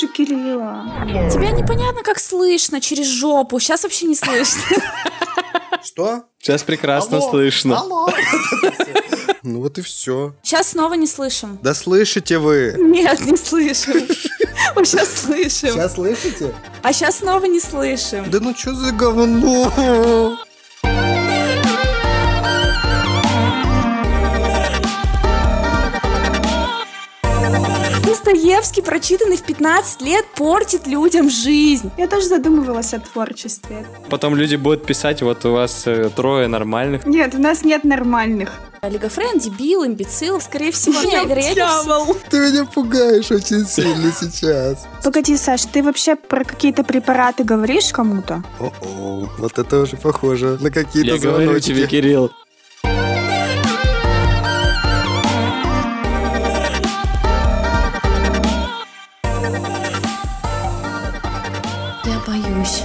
вижу Кирилла. Тебя непонятно, как слышно через жопу. Сейчас вообще не слышно. Что? Сейчас прекрасно Алло, слышно. Алло. Ну вот и все. Сейчас снова не слышим. Да слышите вы? Нет, не слышим. Вот сейчас слышим. Сейчас слышите? А сейчас снова не слышим. Да ну что за говно? Достоевский, прочитанный в 15 лет, портит людям жизнь. Я тоже задумывалась о творчестве. Потом люди будут писать, вот у вас э, трое нормальных. Нет, у нас нет нормальных. Олигофрен, дебил, имбецил, скорее всего. Вероятнее всего. Ты меня пугаешь очень сильно сейчас. Погоди, Саш, ты вообще про какие-то препараты говоришь кому-то? О-о, вот это уже похоже на какие-то Я говорю звоночки. тебе, Кирилл. Я боюсь.